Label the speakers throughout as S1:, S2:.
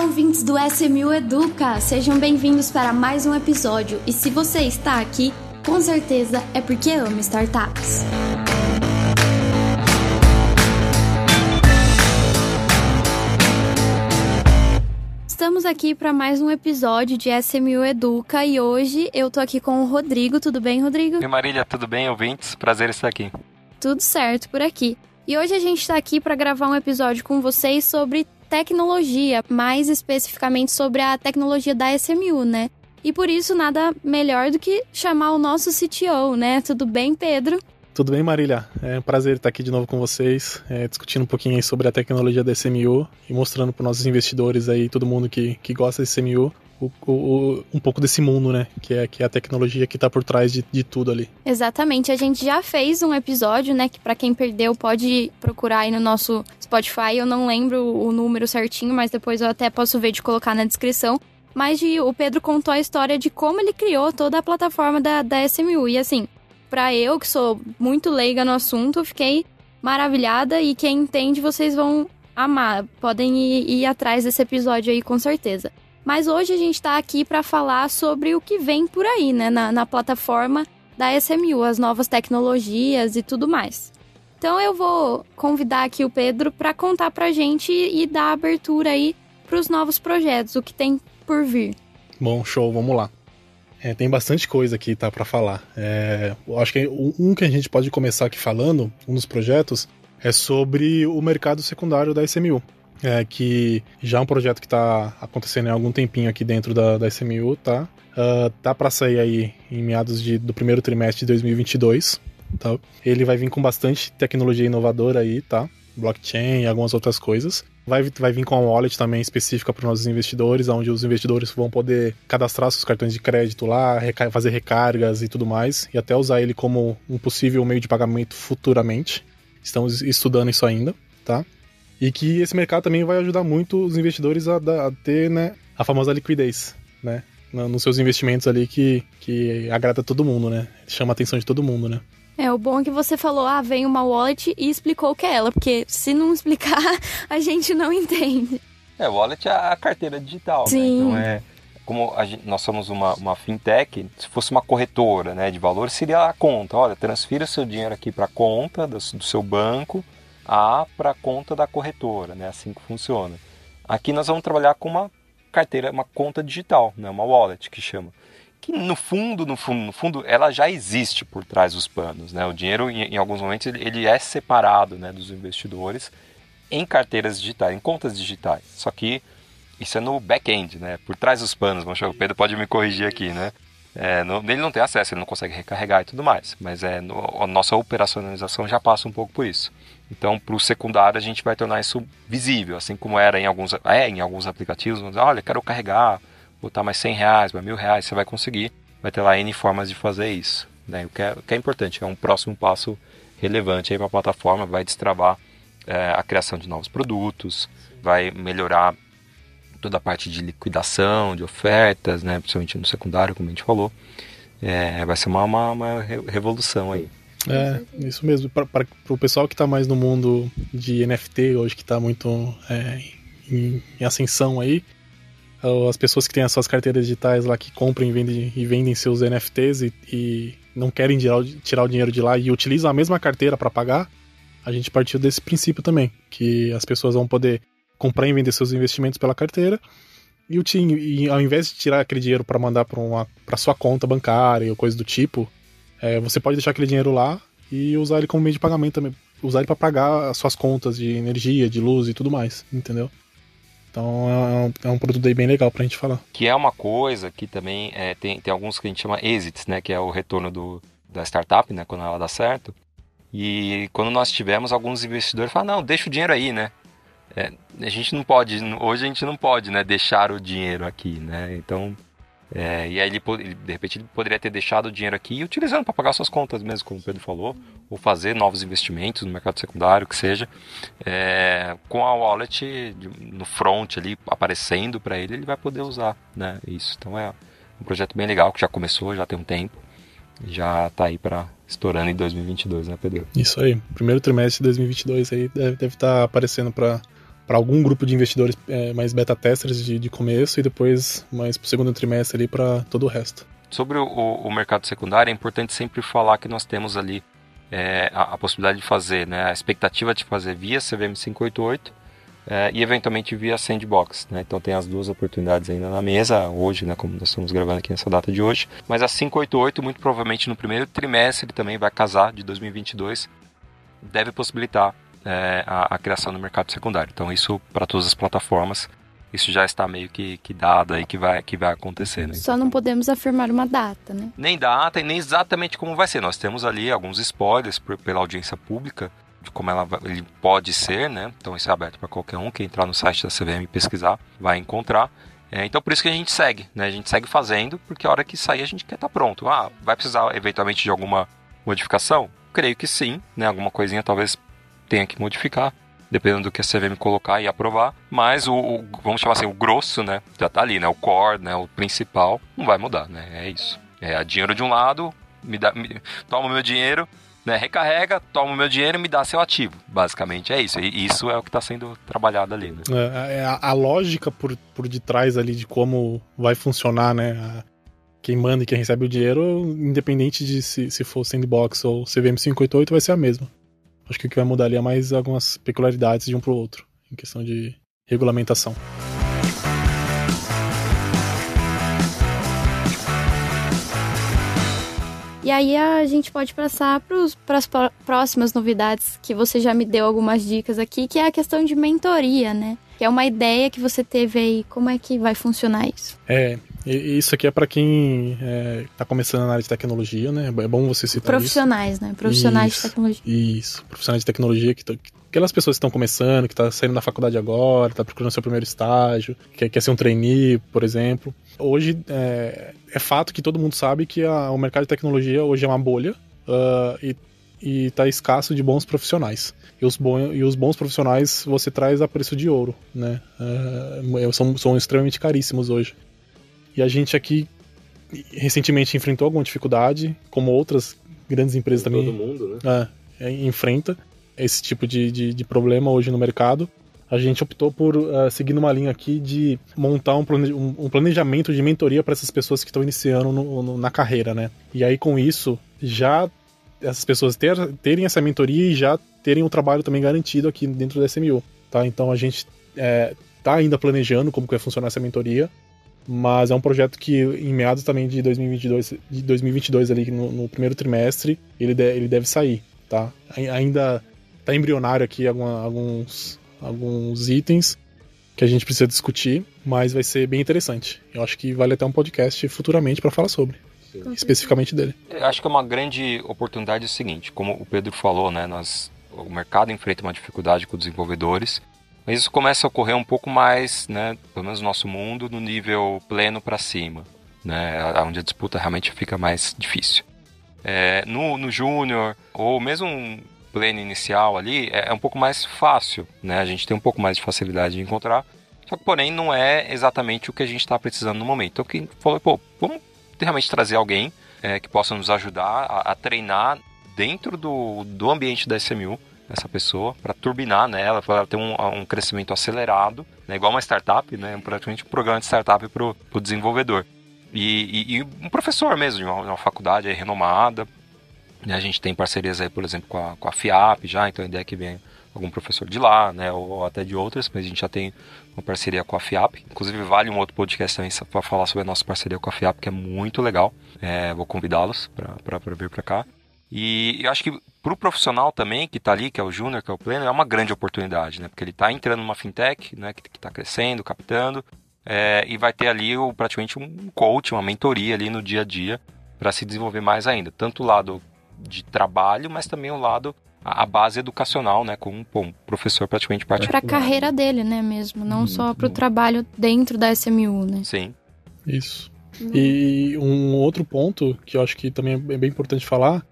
S1: Olá, ouvintes do SMU Educa! Sejam bem-vindos para mais um episódio. E se você está aqui, com certeza é porque ama startups. Estamos aqui para mais um episódio de SMU Educa e hoje eu tô aqui com o Rodrigo. Tudo bem, Rodrigo?
S2: E Marília, tudo bem, ouvintes? Prazer estar aqui.
S1: Tudo certo por aqui. E hoje a gente está aqui para gravar um episódio com vocês sobre tecnologia, mais especificamente sobre a tecnologia da SMU, né? E por isso, nada melhor do que chamar o nosso CTO, né? Tudo bem, Pedro?
S3: Tudo bem, Marília? É um prazer estar aqui de novo com vocês, é, discutindo um pouquinho sobre a tecnologia da SMU e mostrando para os nossos investidores aí, todo mundo que, que gosta da SMU, o, o, um pouco desse mundo, né? Que é, que é a tecnologia que está por trás de, de tudo ali.
S1: Exatamente. A gente já fez um episódio, né? Que para quem perdeu pode procurar aí no nosso Spotify. Eu não lembro o número certinho, mas depois eu até posso ver de colocar na descrição. Mas de, o Pedro contou a história de como ele criou toda a plataforma da, da SMU. E assim, para eu, que sou muito leiga no assunto, fiquei maravilhada. E quem entende, vocês vão amar. Podem ir, ir atrás desse episódio aí, com certeza. Mas hoje a gente está aqui para falar sobre o que vem por aí, né, na, na plataforma da SMU, as novas tecnologias e tudo mais. Então eu vou convidar aqui o Pedro para contar para a gente e dar abertura aí para os novos projetos, o que tem por vir.
S3: Bom, show, vamos lá. É, tem bastante coisa aqui tá para falar. É, eu acho que um que a gente pode começar aqui falando, um dos projetos, é sobre o mercado secundário da SMU é, que já é um projeto que está acontecendo há algum tempinho aqui dentro da, da SMU, tá? Uh, tá para sair aí em meados de, do primeiro trimestre de 2022, tá? Ele vai vir com bastante tecnologia inovadora aí, tá? Blockchain e algumas outras coisas. Vai, vai vir com uma wallet também específica para os nossos investidores, onde os investidores vão poder cadastrar seus cartões de crédito lá, fazer recargas e tudo mais, e até usar ele como um possível meio de pagamento futuramente. Estamos estudando isso ainda, tá? E que esse mercado também vai ajudar muito os investidores a, a ter né, a famosa liquidez, né? Nos seus investimentos ali que, que agrada todo mundo, né? Chama a atenção de todo mundo, né?
S1: É, o bom é que você falou, ah, vem uma wallet e explicou o que é ela, porque se não explicar, a gente não entende.
S2: É, wallet é a carteira digital, né?
S1: Sim.
S2: Né? Então é como gente, nós somos uma, uma fintech, se fosse uma corretora né, de valor, seria a conta. Olha, transfira seu dinheiro aqui para a conta do, do seu banco a para a conta da corretora, né? Assim que funciona. Aqui nós vamos trabalhar com uma carteira, uma conta digital, né? Uma wallet que chama. Que no fundo, no fundo, no fundo, ela já existe por trás dos panos, né? O dinheiro, em, em alguns momentos, ele, é separado, né, dos investidores em carteiras digitais, em contas digitais. Só que isso é no back-end, né? Por trás dos panos. O Pedro pode me corrigir aqui, né? É, no, ele não tem acesso, ele não consegue recarregar e tudo mais. Mas é, no, a nossa operacionalização já passa um pouco por isso. Então, para o secundário, a gente vai tornar isso visível, assim como era em alguns, é, em alguns aplicativos. Vamos dizer, olha, quero carregar, botar mais 100 reais, mais mil reais, você vai conseguir. Vai ter lá N formas de fazer isso. Né? O, que é, o que é importante, é um próximo passo relevante para a plataforma, vai destravar é, a criação de novos produtos, vai melhorar toda a parte de liquidação, de ofertas, né? principalmente no secundário, como a gente falou. É, vai ser uma, uma, uma revolução aí.
S3: É, isso mesmo. Para o pessoal que está mais no mundo de NFT hoje, que está muito é, em, em, ascensão aí, as pessoas que têm as suas carteiras digitais lá que compram e vendem, e vendem seus NFTs e, e não querem tirar, tirar o dinheiro de lá e utilizam a mesma carteira para pagar, a gente partiu desse princípio também, que as pessoas vão poder comprar e vender seus investimentos pela carteira e, o, e ao invés de tirar aquele dinheiro para mandar para sua conta bancária ou coisa do tipo, é, você pode deixar aquele dinheiro lá e usar ele como meio de pagamento também. Usar ele para pagar as suas contas de energia, de luz e tudo mais, entendeu? Então é um, é um produto aí bem legal pra gente falar.
S2: Que é uma coisa que também é, tem, tem alguns que a gente chama exits, né? Que é o retorno do, da startup, né? Quando ela dá certo. E quando nós tivemos, alguns investidores falaram, não, deixa o dinheiro aí, né? É, a gente não pode, hoje a gente não pode, né? Deixar o dinheiro aqui, né? Então é, e aí ele, de repente ele poderia ter deixado o dinheiro aqui e utilizando para pagar suas contas mesmo, como o Pedro falou, ou fazer novos investimentos no mercado secundário, que seja, é, com a wallet no front ali aparecendo para ele, ele vai poder usar, né? Isso. Então é um projeto bem legal que já começou, já tem um tempo, já está aí para estourando em 2022, né, Pedro?
S3: Isso aí. Primeiro trimestre de 2022 aí deve estar tá aparecendo para para algum grupo de investidores é, mais beta testers de, de começo e depois mais para o segundo trimestre ali para todo o resto.
S2: Sobre o, o, mercado secundário, é importante sempre falar que nós temos ali é, a, a, possibilidade de fazer, né, a expectativa de fazer via CVM 588 é, e eventualmente via Sandbox. Né? Então tem as duas oportunidades ainda na mesa hoje, né, como nós estamos gravando aqui nessa data de hoje. Mas a 588, muito provavelmente no primeiro trimestre, também vai casar de 2022, deve possibilitar é, a, a, criação do mercado secundário. Então isso para todas as plataformas, isso já está meio que, que dado aí que vai, que vai acontecer. Né?
S1: Só não podemos afirmar uma data, né?
S2: Nem data e nem exatamente como vai ser. Nós temos ali alguns spoilers por, pela audiência pública de como ela vai, ele pode ser, né? Então isso é aberto para qualquer um que entrar no site da CVM e pesquisar vai encontrar. É, então por isso que a gente segue, né? A gente segue fazendo porque a hora que sair a gente quer estar tá pronto. Ah, vai precisar eventualmente de alguma modificação? Creio que sim, né? Alguma coisinha talvez tenha que modificar, dependendo do que a CVM colocar e aprovar. Mas o, o, vamos chamar assim, o grosso, né? Já tá ali, né? O core, né? O principal, não vai mudar, né? É isso. É dinheiro de um lado, me dá, me, toma o meu dinheiro, né? Recarrega, toma o meu dinheiro e me dá seu ativo. Basicamente é isso. E isso é o que está sendo trabalhado ali, né?
S3: É, é, a, a, lógica por, por detrás ali de como vai funcionar, né? Quem manda e quem recebe o dinheiro, independente de se, se for sandbox ou CVM 588, vai ser a mesma. Acho que o que vai mudar ali é mais algumas peculiaridades de um para o outro, em questão de regulamentação.
S1: E aí a gente pode passar para as próximas novidades, que você já me deu algumas dicas aqui, que é a questão de mentoria, né? Que é uma ideia que você teve aí. Como é que vai funcionar isso?
S3: É, isso aqui é para quem está é, começando na área de tecnologia, né? É bom você citar
S1: Profissionais,
S3: isso.
S1: né? Profissionais
S3: isso,
S1: de tecnologia.
S3: Isso, profissionais de tecnologia que, aquelas pessoas que estão começando, que estão tá saindo da faculdade agora, está procurando seu primeiro estágio, quer, quer ser um trainee, por exemplo. Hoje é, é fato que todo mundo sabe que a, o mercado de tecnologia hoje é uma bolha uh, e e está escasso de bons profissionais. E os, bons, e os bons profissionais você traz a preço de ouro, né? Uh, são, são extremamente caríssimos hoje. E a gente aqui recentemente enfrentou alguma dificuldade, como outras grandes empresas também.
S2: Todo mundo, né?
S3: É, enfrenta esse tipo de, de, de, problema hoje no mercado. A gente optou por uh, seguir numa linha aqui de montar um, um planejamento de mentoria para essas pessoas que estão iniciando no, no, na carreira, né? E aí com isso já essas pessoas ter, terem essa mentoria e já terem o um trabalho também garantido aqui dentro da SMU, tá? Então a gente é, tá ainda planejando como que vai funcionar essa mentoria, mas é um projeto que em meados também de 2022, de 2022 ali no, no primeiro trimestre, ele, de, ele deve sair, tá? Ainda tá embrionário aqui alguma, alguns, alguns itens que a gente precisa discutir, mas vai ser bem interessante. Eu acho que vale até um podcast futuramente para falar sobre. Sim. Especificamente dele.
S2: Eu acho que é uma grande oportunidade o seguinte, como o Pedro falou, né, nós, o mercado enfrenta uma dificuldade com os desenvolvedores, mas isso começa a ocorrer um pouco mais, né, pelo menos no nosso mundo, no nível pleno para cima, né, onde a disputa realmente fica mais difícil. É, no no júnior, ou mesmo um pleno inicial ali, é, é um pouco mais fácil, né, a gente tem um pouco mais de facilidade de encontrar, só que, porém, não é exatamente o que a gente está precisando no momento. Então, quem falou, pô, vamos realmente trazer alguém é, que possa nos ajudar a, a, treinar dentro do, do ambiente da SMU essa pessoa para turbinar nela, para ela ter um, um crescimento acelerado, né, igual uma startup, né, praticamente um programa de startup para o desenvolvedor. E, e, e, um professor mesmo, de uma, uma faculdade renomada. Né, a gente tem parcerias aí, por exemplo, com a, com a FIAP já, então a ideia é que venha algum professor de lá, né, ou, ou, até de outras, mas a gente já tem uma parceria com a FIAP. Inclusive, vale um outro podcast também para falar sobre a nossa parceria com a FIAP, que é muito legal. É, vou convidá-los para vir para cá. E eu acho que para o profissional também, que está ali, que é o júnior, que é o pleno, é uma grande oportunidade, né? Porque ele está entrando numa fintech, né? Que está crescendo, captando, é, e vai ter ali o, praticamente um coach, uma mentoria ali no dia a dia para se desenvolver mais ainda. Tanto o lado de trabalho, mas também o lado a base educacional, né, com um professor praticamente particular.
S1: Para a carreira dele, né, mesmo, não só para o trabalho dentro da SMU, né?
S2: Sim.
S3: Isso. Uhum. E um outro ponto que eu acho que também é bem importante falar,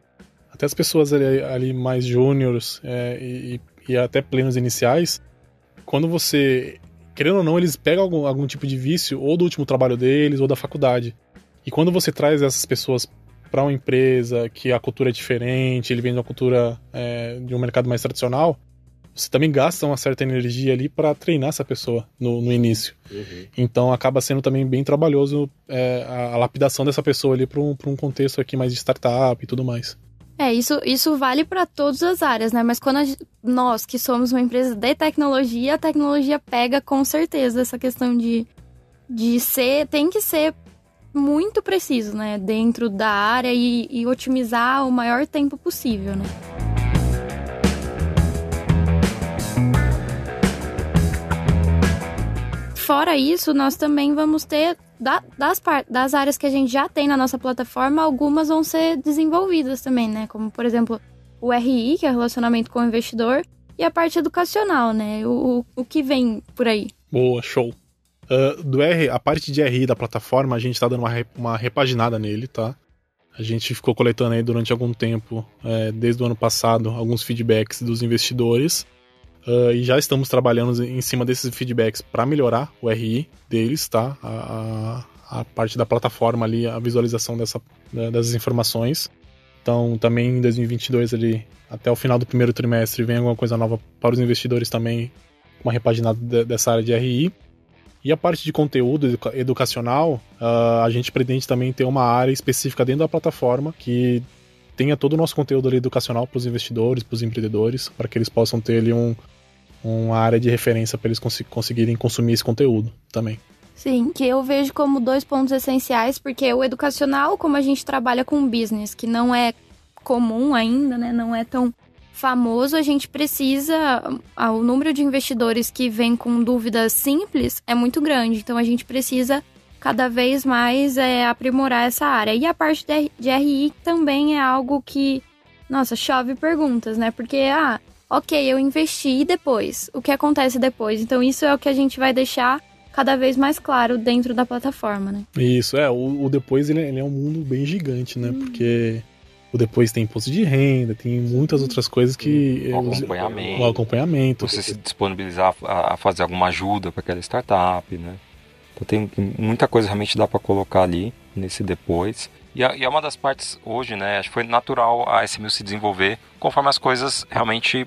S3: até as pessoas ali, ali mais júniores é, e, e, até plenos iniciais, quando você, querendo ou não, eles pegam algum, algum tipo de vício ou do último trabalho deles ou da faculdade. E quando você traz essas pessoas para uma empresa que a cultura é diferente, ele vem de uma cultura é, de um mercado mais tradicional, você também gasta uma certa energia ali para treinar essa pessoa no, no início. Uhum. Então acaba sendo também bem trabalhoso é, a, a, lapidação dessa pessoa ali para um, um contexto aqui mais de startup e tudo mais.
S1: É, isso, isso vale para todas as áreas, né? Mas quando gente, nós, que somos uma empresa de tecnologia, a tecnologia pega com certeza essa questão de, de ser. Tem que ser muito preciso, né? Dentro da área e, e otimizar o maior tempo possível, né? Fora isso, nós também vamos ter da, das, das áreas que a gente já tem na nossa plataforma, algumas vão ser desenvolvidas também, né? Como, por exemplo, o RI, que é relacionamento com o investidor, e a parte educacional, né? O, o, o que vem por aí.
S3: Boa, show. Uh, do R, a parte de RI da plataforma, a gente está dando uma, uma repaginada nele, tá? A gente ficou coletando aí durante algum tempo, é, desde o ano passado, alguns feedbacks dos investidores. Uh, e já estamos trabalhando em cima desses feedbacks para melhorar o RI deles, tá? A, a, a, parte da plataforma ali, a visualização dessa, das informações. Então, também em 2022, ali, até o final do primeiro trimestre, vem alguma coisa nova para os investidores também, uma repaginada de, dessa área de RI. E a parte de conteúdo educacional, uh, a gente pretende também ter uma área específica dentro da plataforma que tenha todo o nosso conteúdo educacional para os investidores, para os empreendedores, para que eles possam ter ali um, uma área de referência para eles cons conseguirem consumir esse conteúdo também.
S1: Sim, que eu vejo como dois pontos essenciais, porque o educacional, como a gente trabalha com business, que não é comum ainda, né, não é tão famoso, a gente precisa. O número de investidores que vem com dúvidas simples é muito grande, então a gente precisa cada vez mais é, aprimorar essa área. E a parte de RI também é algo que, nossa, chove perguntas, né? Porque, ah, ok, eu investi e depois? O que acontece depois? Então, isso é o que a gente vai deixar cada vez mais claro dentro da plataforma, né?
S3: Isso, é. O, o depois ele, é, ele, é um mundo bem gigante, né? Hum. Porque o depois tem imposto de renda, tem muitas outras coisas que.
S2: O acompanhamento.
S3: O acompanhamento.
S2: Você se disponibilizar a, a fazer alguma ajuda para aquela startup, né? Então tem, muita coisa realmente dá para colocar ali nesse depois. E, e, é uma das partes hoje, né? Acho que foi natural a SMU se desenvolver conforme as coisas realmente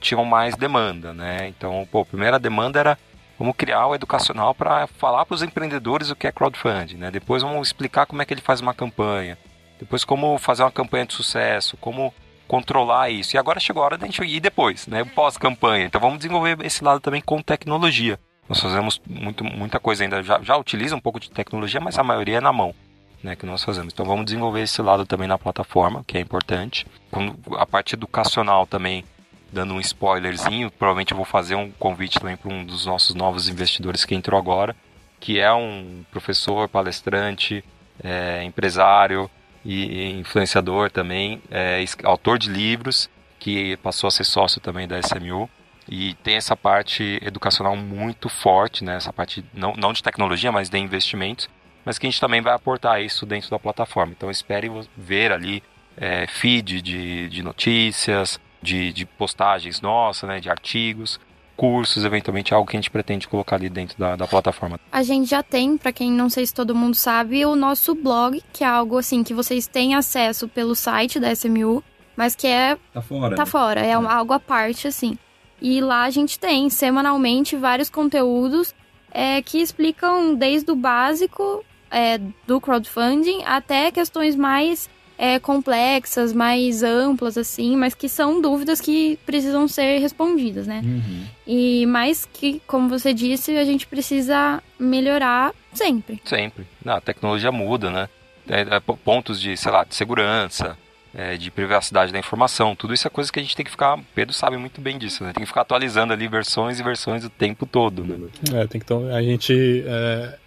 S2: tinham mais demanda, né? Então, pô, a primeira demanda era vamos criar o educacional para falar para os empreendedores o que é crowdfunding, né? Depois vamos explicar como é que ele faz uma campanha. Depois como fazer uma campanha de sucesso, como controlar isso. E agora chegou a hora da gente ir depois, né? Pós-campanha. Então vamos desenvolver esse lado também com tecnologia. Nós fazemos muito, muita coisa ainda, já, já utiliza um pouco de tecnologia, mas a maioria é na mão. Né, que nós fazemos. Então vamos desenvolver esse lado também na plataforma, que é importante. Quando, a parte educacional também, dando um spoilerzinho, provavelmente eu vou fazer um convite também para um dos nossos novos investidores que entrou agora, que é um professor, palestrante, é, empresário e influenciador também, é, autor de livros, que passou a ser sócio também da SMU e tem essa parte educacional muito forte, né? essa parte não, não de tecnologia, mas de investimentos, mas que a gente também vai aportar isso dentro da plataforma. Então espere ver ali é, feed de, de notícias, de, de postagens nossas, né? de artigos, cursos, eventualmente algo que a gente pretende colocar ali dentro da, da plataforma.
S1: A gente já tem, para quem não sei se todo mundo sabe, o nosso blog, que é algo assim que vocês têm acesso pelo site da SMU, mas que é
S2: tá fora.
S1: Tá né? fora, é, é algo à parte assim. E lá a gente tem semanalmente vários conteúdos é, que explicam desde o básico é, do crowdfunding até questões mais é, complexas, mais amplas, assim, mas que são dúvidas que precisam ser respondidas, né? Uhum. E mais que, como você disse, a gente precisa melhorar sempre.
S2: Sempre. Não, a tecnologia muda, né? É, é, pontos de, sei lá, de segurança, é, de privacidade da informação. Tudo isso é coisa que a gente tem que ficar. Pedro sabe muito bem disso, né? Tem que ficar atualizando ali versões e versões o tempo todo, né?
S3: É, tem que. A gente. É,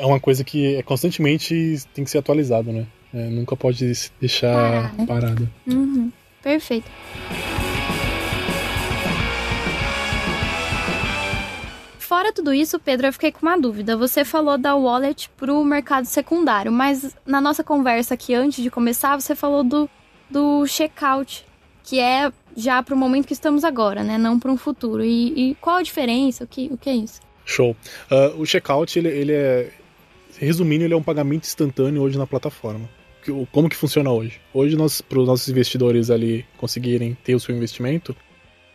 S3: é uma coisa que é constantemente tem que ser atualizado, né? É, nunca pode deixar Parado. parado.
S1: Uhum. Perfeito. Fora tudo isso, Pedro, eu fiquei com uma dúvida. Você falou da wallet para o mercado secundário, mas na nossa conversa aqui antes de começar, você falou do, do checkout, que é já para o momento que estamos agora, né? Não para um futuro. E, e, qual a diferença? O que, o que é isso?
S3: Show. Uh, o checkout, ele, ele é. Resumindo, ele é um pagamento instantâneo hoje na plataforma. Como que funciona hoje? Hoje, para os nossos investidores ali conseguirem ter o seu investimento,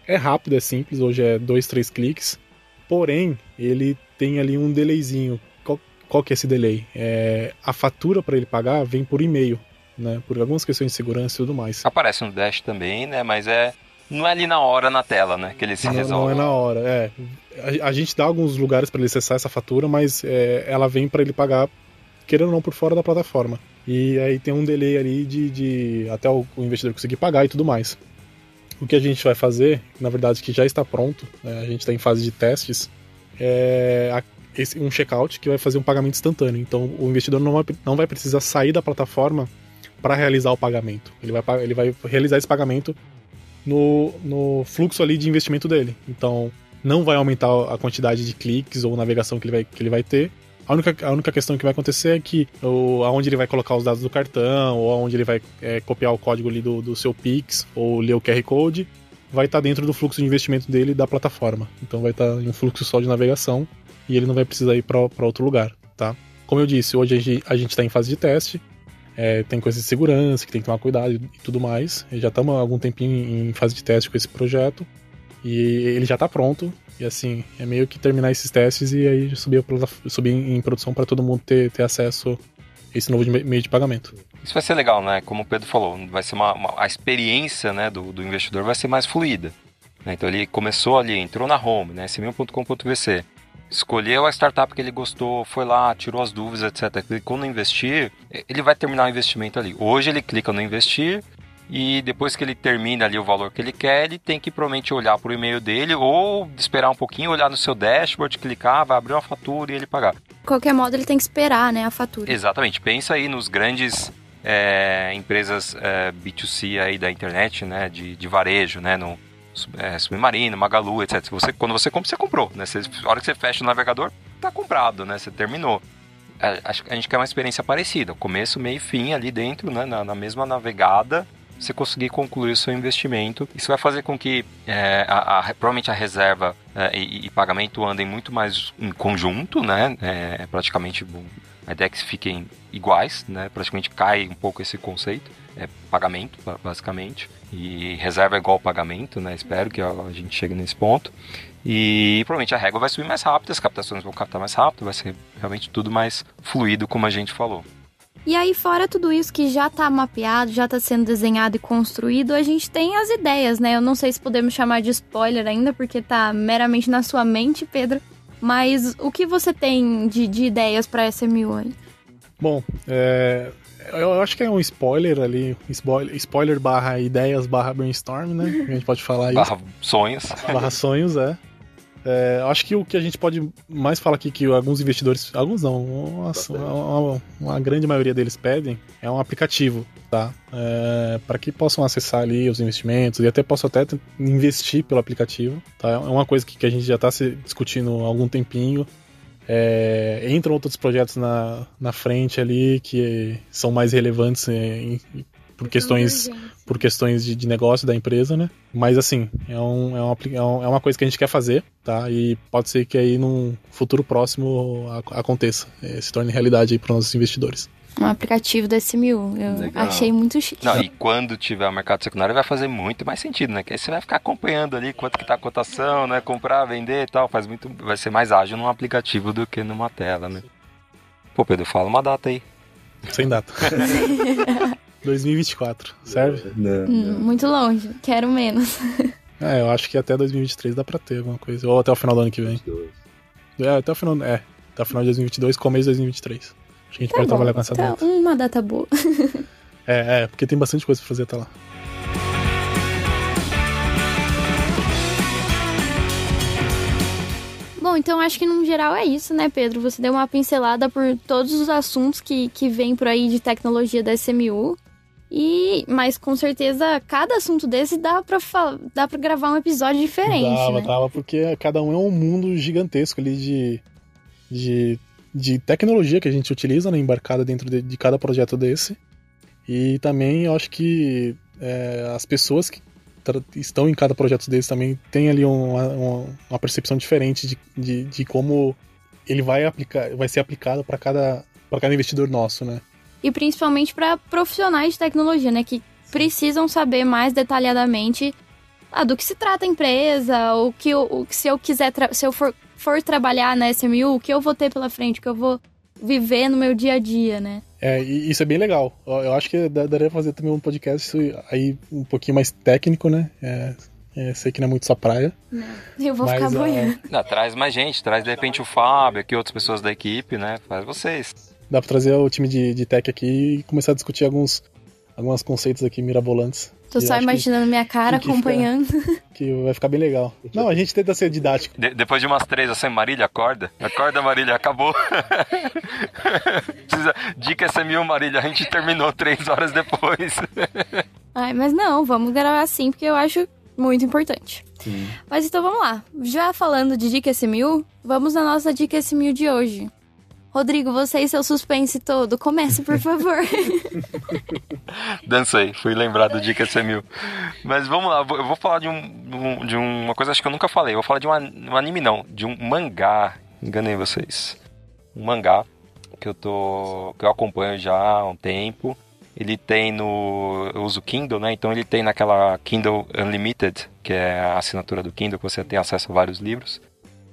S3: é rápido, é simples, hoje é dois, três cliques. Porém, ele tem ali um delayzinho. Qual, qual que é esse delay? É, a fatura para ele pagar vem por e-mail, né? Por algumas questões de segurança e tudo mais.
S2: Aparece no Dash também, né? Mas é não é ali na hora na tela, né? Que ele se
S3: não,
S2: resolve.
S3: Não é na hora, é. A, a gente dá alguns lugares para ele acessar essa fatura, mas é, ela vem para ele pagar, querendo ou não, por fora da plataforma. E aí tem um delay ali de, de até o, o investidor conseguir pagar e tudo mais. O que a gente vai fazer, na verdade, que já está pronto, né, a gente está em fase de testes, é a, esse, um checkout que vai fazer um pagamento instantâneo. Então o investidor não vai, não vai precisar sair da plataforma para realizar o pagamento. Ele vai, ele vai realizar esse pagamento no, no fluxo ali de investimento dele. Então não vai aumentar a quantidade de cliques ou navegação que ele vai, que ele vai ter. A única, a única questão que vai acontecer é que o, aonde ele vai colocar os dados do cartão, ou aonde ele vai é, copiar o código ali do, do seu Pix, ou ler o QR Code, vai estar tá dentro do fluxo de investimento dele da plataforma. Então vai estar tá em um fluxo só de navegação e ele não vai precisar ir para outro lugar, tá? Como eu disse, hoje a gente está em fase de teste, é, tem coisas de segurança que tem que tomar cuidado e tudo mais. Já estamos há algum tempinho em fase de teste com esse projeto e ele já está pronto. E assim, é meio que terminar esses testes e aí subir, subir em produção para todo mundo ter, ter acesso a esse novo meio de pagamento.
S2: Isso vai ser legal, né? Como o Pedro falou, vai ser uma, uma a experiência né, do, do investidor vai ser mais fluida. Né? Então ele começou ali, entrou na home, né, sm1.com.vc, escolheu a startup que ele gostou, foi lá, tirou as dúvidas, etc. Clicou no investir, ele vai terminar o investimento ali. Hoje ele clica no investir, e depois que ele termina ali o valor que ele quer, ele tem que provavelmente olhar para o e-mail dele ou esperar um pouquinho, olhar no seu dashboard, clicar, vai abrir uma fatura e ele pagar.
S1: De qualquer modo, ele tem que esperar, né, a fatura.
S2: Exatamente. Pensa aí nos grandes é, empresas é, B2C aí da internet, né, de, de varejo, né, no é, Submarino, Magalu, etc. Você, quando você compra, você comprou, né? Você, a hora que você fecha o navegador, tá comprado, né? Você terminou. É, acho que a gente quer uma experiência parecida, começo, meio e fim ali dentro, né, na, na mesma navegada, você conseguir concluir o seu investimento. Isso vai fazer com que é, a, a, provavelmente a reserva é, e, e, pagamento andem muito mais em conjunto, né? É, praticamente a que fiquem iguais, né? Praticamente cai um pouco esse conceito. É pagamento, basicamente. E reserva é igual pagamento, né? Espero que a, a gente chegue nesse ponto. E provavelmente a régua vai subir mais rápido, as captações vão captar mais rápido, vai ser realmente tudo mais fluido, como a gente falou.
S1: E aí, fora tudo isso que já tá mapeado, já tá sendo desenhado e construído, a gente tem as ideias, né? Eu não sei se podemos chamar de spoiler ainda, porque tá meramente na sua mente, Pedro. Mas o que você tem de, de ideias para SMU aí?
S3: Bom, é, eu acho que é um spoiler ali, spoiler, spoiler barra ideias barra brainstorm, né? A gente pode falar
S2: isso. Barra sonhos.
S3: Barra sonhos, é. É, acho que o que a gente pode mais falar aqui que alguns investidores, alguns não, uma, uma, uma grande maioria deles pedem é um aplicativo, tá? É, para que possam acessar ali os investimentos e até possam até investir pelo aplicativo, tá? É uma coisa que, que a gente já está discutindo há algum tempinho. É, entram outros projetos na, na frente ali que são mais relevantes em, por questões por questões de, de, negócio da empresa, né? Mas assim, é, um, é, uma, é, é uma coisa que a gente quer fazer, tá? E pode ser que aí num futuro próximo aconteça, é, se torne realidade aí para nossos investidores.
S1: Um aplicativo da SMU, eu Legal. achei muito chique.
S2: Não, e quando tiver o mercado secundário vai fazer muito mais sentido, né? Que aí você vai ficar acompanhando ali quanto que tá a cotação, né? Comprar, vender e tal, faz muito, vai ser mais ágil num aplicativo do que numa tela, né? Pô, Pedro, fala uma data aí.
S3: Sem data. 2024, serve?
S1: Não, não. Hum, muito longe, quero menos.
S3: É, eu acho que até 2023 dá pra ter alguma coisa. Ou até o final do ano que vem. É, até o final, é, até o final de 2022, começo de 2023. Acho que a gente tá pode bom, trabalhar com essa
S1: tá
S3: data.
S1: Uma data boa.
S3: é, é, porque tem bastante coisa pra fazer até lá.
S1: Bom, então acho que no geral é isso, né, Pedro? Você deu uma pincelada por todos os assuntos que, que vêm por aí de tecnologia da SMU. E, mas com certeza, cada assunto desse dá pra, dá pra gravar um episódio diferente.
S3: Dava,
S1: né?
S3: dava, porque cada um é um mundo gigantesco ali de, de, de tecnologia que a gente utiliza, né, embarcada dentro de, de cada projeto desse. E também eu acho que é, as pessoas que estão em cada projeto desse também têm ali uma, uma, uma percepção diferente de, de, de, como ele vai aplicar, vai ser aplicado para cada, cada investidor nosso, né?
S1: E principalmente para profissionais de tecnologia, né, que precisam saber mais detalhadamente ah, do que se trata a empresa, o que eu, o, se eu quiser, se eu for, for trabalhar na SMU, o que eu vou ter pela frente, o que eu vou viver no meu dia a dia, né?
S3: É, e isso é bem legal. Eu acho que daria fazer também um podcast aí um pouquinho mais técnico, né? É, é, sei que não é muito sua praia.
S1: Não, eu vou ficar boiando.
S2: Não, traz mais gente, traz de repente o Fábio, aqui outras pessoas da equipe, né? Faz vocês.
S3: Dá pra trazer o time de, de tech aqui e começar a discutir alguns, alguns conceitos aqui mirabolantes.
S1: Tô só imaginando que, minha cara que acompanhando.
S3: Fica, que vai ficar bem legal. Não, a gente tenta ser didático.
S2: De, depois de umas três, assim, Marília, acorda. Acorda, Marília, acabou. Precisa, dica SMU, Marília, a gente terminou três horas depois.
S1: Ai, mas não, vamos gravar assim, porque eu acho muito importante.
S3: Sim.
S1: Mas então vamos lá. Já falando de dica S1000, vamos na nossa dica S1000 de hoje. Rodrigo, você e seu suspense todo, comece, por favor.
S2: Dancei, fui lembrado do Dica S1000. Mas vamos lá, eu vou falar de, um, de uma coisa acho que eu nunca falei. Eu vou falar de um anime, não, de um mangá. Enganei vocês. Um mangá que eu tô. que eu acompanho já há um tempo. Ele tem no. Eu uso Kindle, né? Então ele tem naquela Kindle Unlimited, que é a assinatura do Kindle, que você tem acesso a vários livros.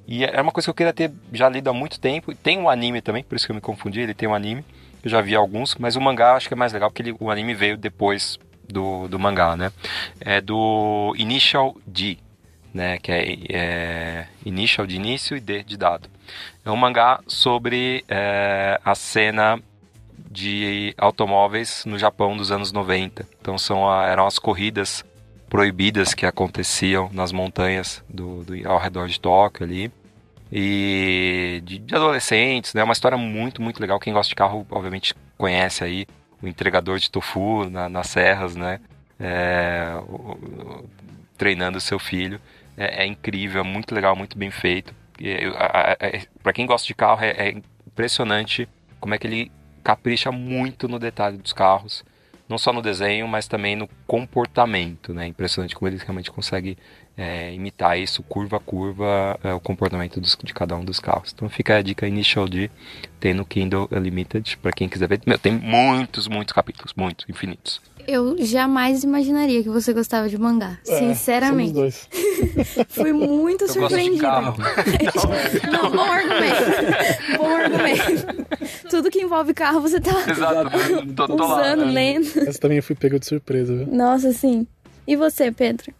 S2: E é uma coisa que eu queria ter já lido há muito tempo. Tem um anime também, por isso que eu me confundi. Ele tem um anime. Eu já vi alguns, mas o mangá acho que é mais legal porque ele, o anime veio depois do, do mangá, né? É do Initial D, né? Que é, é Initial de início e D de dado. É um mangá sobre é, a cena de automóveis no Japão dos anos 90. Então são eram as corridas proibidas que aconteciam nas montanhas do, do ao redor de Tóquio ali. E de, de, adolescentes, né? Uma história muito, muito legal. Quem gosta de carro, obviamente, conhece aí o entregador de tofu na, nas serras, né? É, o, o, treinando seu filho. É, é, incrível, é muito legal, muito bem feito. Para quem gosta de carro, é, é impressionante como é que ele capricha muito no detalhe dos carros não só no desenho, mas também no comportamento, né? Impressionante como ele realmente consegue é, imitar isso curva a curva, é, o comportamento dos, de cada um dos carros. Então fica a dica Initial D, tem no Kindle Unlimited, para quem quiser ver. Meu, tem muitos, muitos capítulos, muitos, infinitos.
S1: Eu jamais imaginaria que você gostava de mangá. É, sinceramente.
S3: Dois.
S1: Fui muito eu surpreendida. Não, bom argumento. Bom argumento. Tudo que envolve carro você tá
S2: Exato, tô, tô
S1: usando,
S2: lá,
S1: lendo.
S3: Essa também eu fui pego de surpresa, viu?
S1: Nossa, sim. E você, Pedro?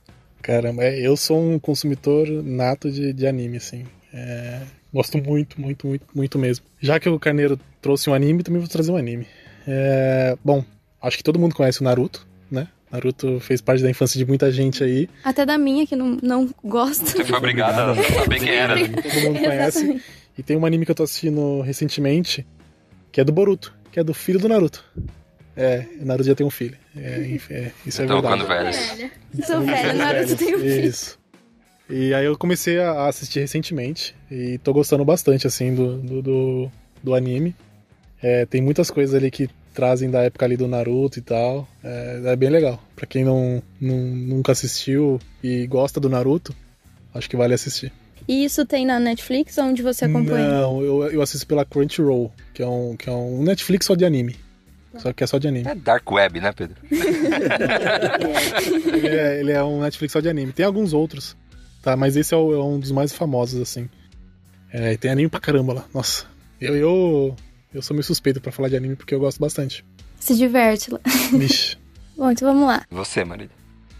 S3: Caramba, é, eu sou um consumidor nato de, de anime, assim. É, gosto muito, muito, muito, muito mesmo. Já que o Carneiro trouxe um anime, também vou trazer um anime. É, bom, acho que todo mundo conhece o Naruto, né? Naruto fez parte da infância de muita gente aí.
S1: Até da minha, que não, não gosta.
S2: Você foi obrigada a saber quem era.
S3: Todo mundo conhece. E tem um anime que eu tô assistindo recentemente, que é do Boruto, que é do filho do Naruto. É, o Naruto já tem um filho. É, é, isso é verdade.
S2: Tô velho.
S1: Sou velho, Naruto tem um filho.
S3: Isso. E aí eu comecei a assistir recentemente e tô gostando bastante, assim, do, do, do, do anime. É, tem muitas coisas ali que trazem da época ali do Naruto e tal. É, é bem legal. Pra quem não, não, nunca assistiu e gosta do Naruto, acho que vale assistir.
S1: E isso tem na Netflix, onde você acompanha?
S3: Não, eu, eu assisto pela Crunchyroll, que é um, que é um Netflix só de anime. Só que é só de anime.
S2: É Dark Web, né, Pedro?
S3: ele, é, ele, é, um Netflix só de anime. Tem alguns outros, tá? Mas esse é, o, é um dos mais famosos, assim. É, tem anime pra caramba lá. Nossa. Eu, eu, eu sou meio suspeito pra falar de anime porque eu gosto bastante.
S1: Se diverte lá.
S3: Vixe.
S1: Bom, então vamos lá.
S2: Você, Marília.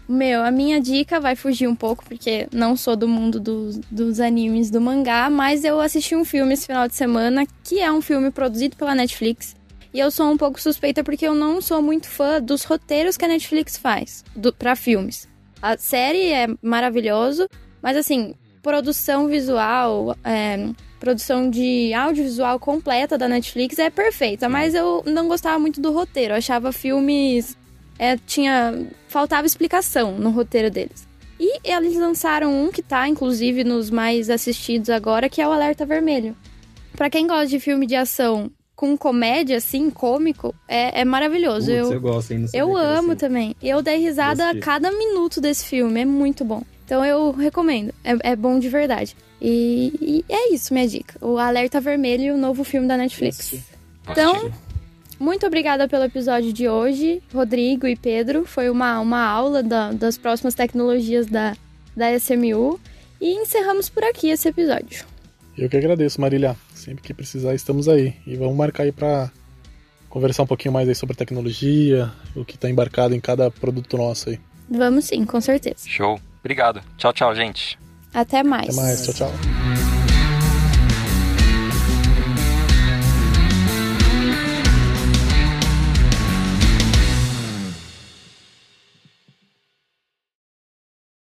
S1: Meu, a minha dica vai fugir um pouco, porque não sou do mundo dos, dos animes do mangá, mas eu assisti um filme esse final de semana, que é um filme produzido pela Netflix. E eu sou um pouco suspeita porque eu não sou muito fã dos roteiros que a Netflix faz para filmes. A série é maravilhoso, mas assim, produção visual, é, produção de audiovisual completa da Netflix é perfeita, mas eu não gostava muito do roteiro. Eu achava filmes é, tinha faltava explicação no roteiro deles. E eles lançaram um que tá, inclusive, nos mais assistidos agora, que é o Alerta Vermelho. Para quem gosta de filme de ação com comédia, assim, cômico, é, é maravilhoso.
S4: Putz,
S1: eu,
S4: eu gosto?
S1: Eu amo assim. também. Eu dei risada a cada minuto desse filme, é muito bom. Então eu recomendo, é, é bom de verdade. E, e, é isso, minha dica. O Alerta Vermelho, o novo filme da Netflix. Então, Muito obrigada pelo episódio de hoje, Rodrigo e Pedro. Foi uma, uma aula da, das próximas tecnologias da, da SMU. E encerramos por aqui esse episódio.
S3: Eu que agradeço, Marília. Sempre que precisar, estamos aí. E vamos marcar aí para conversar um pouquinho mais aí sobre tecnologia, o que está embarcado em cada produto nosso aí.
S1: Vamos sim, com certeza.
S2: Show. Obrigado. Tchau, tchau, gente.
S1: Até mais.
S3: Até mais. Tchau, tchau.